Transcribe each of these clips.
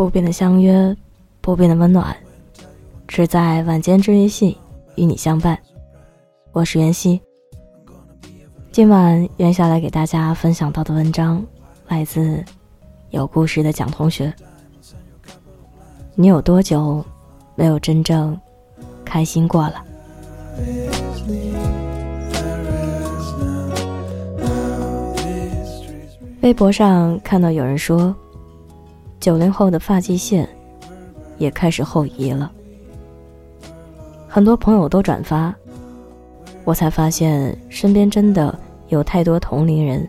不变的相约，不变的温暖，只在晚间治愈系与你相伴。我是袁熙。今晚袁下来给大家分享到的文章，来自有故事的蒋同学。你有多久没有真正开心过了？微博上看到有人说。九零后的发际线也开始后移了，很多朋友都转发，我才发现身边真的有太多同龄人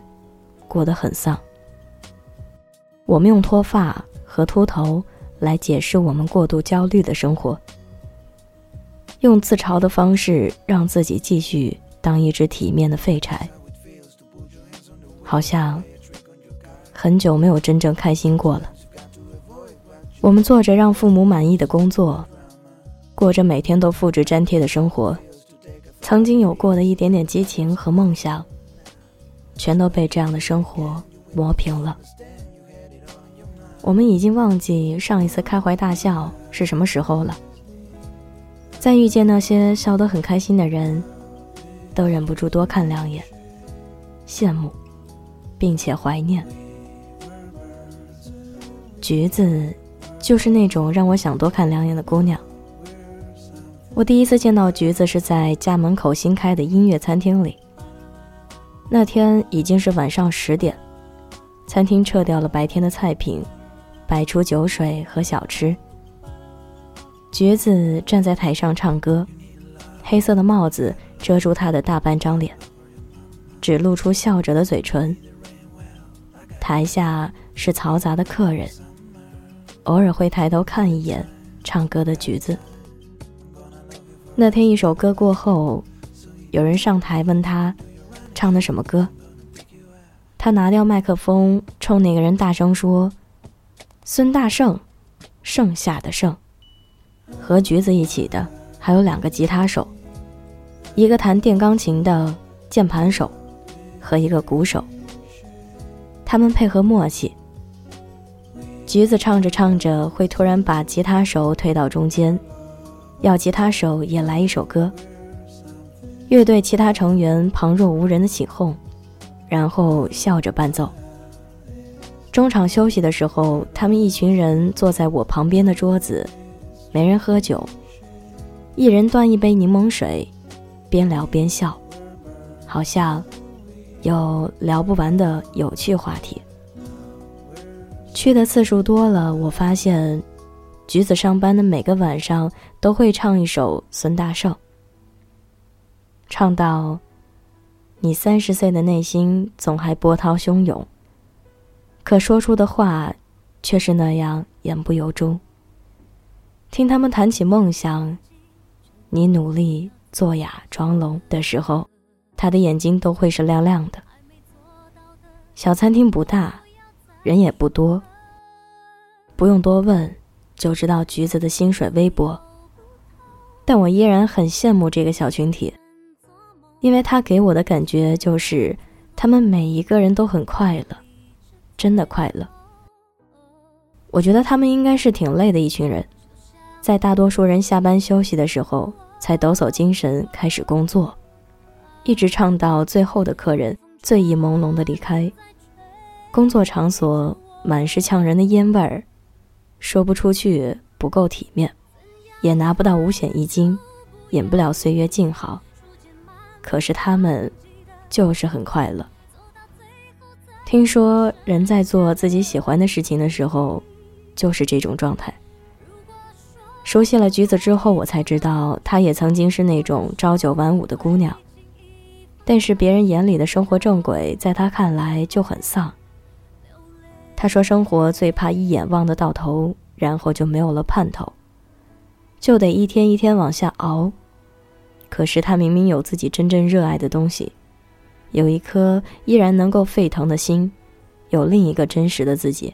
过得很丧。我们用脱发和秃头来解释我们过度焦虑的生活，用自嘲的方式让自己继续当一只体面的废柴，好像很久没有真正开心过了。我们做着让父母满意的工作，过着每天都复制粘贴的生活，曾经有过的一点点激情和梦想，全都被这样的生活磨平了。我们已经忘记上一次开怀大笑是什么时候了。再遇见那些笑得很开心的人，都忍不住多看两眼，羡慕，并且怀念。橘子。就是那种让我想多看两眼的姑娘。我第一次见到橘子是在家门口新开的音乐餐厅里。那天已经是晚上十点，餐厅撤掉了白天的菜品，摆出酒水和小吃。橘子站在台上唱歌，黑色的帽子遮住她的大半张脸，只露出笑着的嘴唇。台下是嘈杂的客人。偶尔会抬头看一眼唱歌的橘子。那天一首歌过后，有人上台问他唱的什么歌。他拿掉麦克风，冲那个人大声说：“孙大圣，剩下的剩。”和橘子一起的还有两个吉他手，一个弹电钢琴的键盘手，和一个鼓手。他们配合默契。橘子唱着唱着，会突然把吉他手推到中间，要吉他手也来一首歌。乐队其他成员旁若无人的起哄，然后笑着伴奏。中场休息的时候，他们一群人坐在我旁边的桌子，没人喝酒，一人端一杯柠檬水，边聊边笑，好像有聊不完的有趣话题。去的次数多了，我发现，橘子上班的每个晚上都会唱一首孙大圣，唱到你三十岁的内心总还波涛汹涌，可说出的话却是那样言不由衷。听他们谈起梦想，你努力做哑装聋的时候，他的眼睛都会是亮亮的。小餐厅不大。人也不多，不用多问，就知道橘子的薪水微薄。但我依然很羡慕这个小群体，因为他给我的感觉就是，他们每一个人都很快乐，真的快乐。我觉得他们应该是挺累的一群人，在大多数人下班休息的时候，才抖擞精神开始工作，一直唱到最后的客人醉意朦胧的离开。工作场所满是呛人的烟味儿，说不出去不够体面，也拿不到五险一金，引不了岁月静好。可是他们就是很快乐。听说人在做自己喜欢的事情的时候，就是这种状态。熟悉了橘子之后，我才知道她也曾经是那种朝九晚五的姑娘，但是别人眼里的生活正轨，在她看来就很丧。他说：“生活最怕一眼望得到头，然后就没有了盼头，就得一天一天往下熬。可是他明明有自己真正热爱的东西，有一颗依然能够沸腾的心，有另一个真实的自己。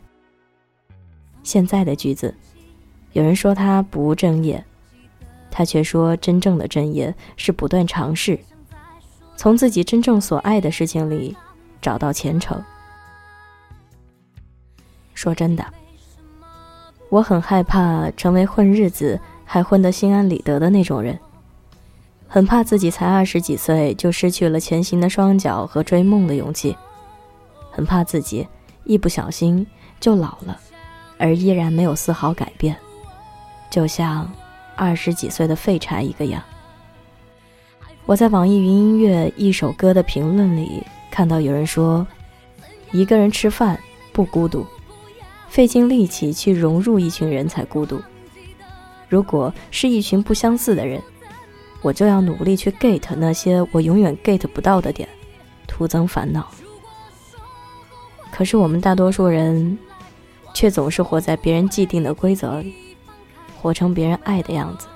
现在的橘子，有人说他不务正业，他却说真正的正业是不断尝试，从自己真正所爱的事情里找到前程。”说真的，我很害怕成为混日子还混得心安理得的那种人，很怕自己才二十几岁就失去了前行的双脚和追梦的勇气，很怕自己一不小心就老了，而依然没有丝毫改变，就像二十几岁的废柴一个样。我在网易云音乐一首歌的评论里看到有人说：“一个人吃饭不孤独。”费尽力气去融入一群人才孤独。如果是一群不相似的人，我就要努力去 get 那些我永远 get 不到的点，徒增烦恼。可是我们大多数人，却总是活在别人既定的规则里，活成别人爱的样子。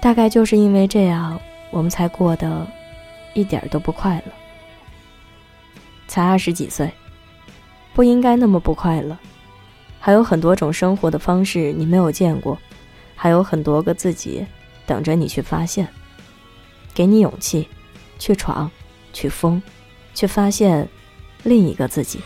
大概就是因为这样，我们才过得一点都不快乐。才二十几岁。不应该那么不快乐，还有很多种生活的方式你没有见过，还有很多个自己等着你去发现。给你勇气，去闯，去疯，去发现另一个自己。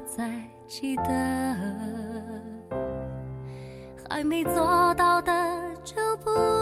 在记得还没做到的就不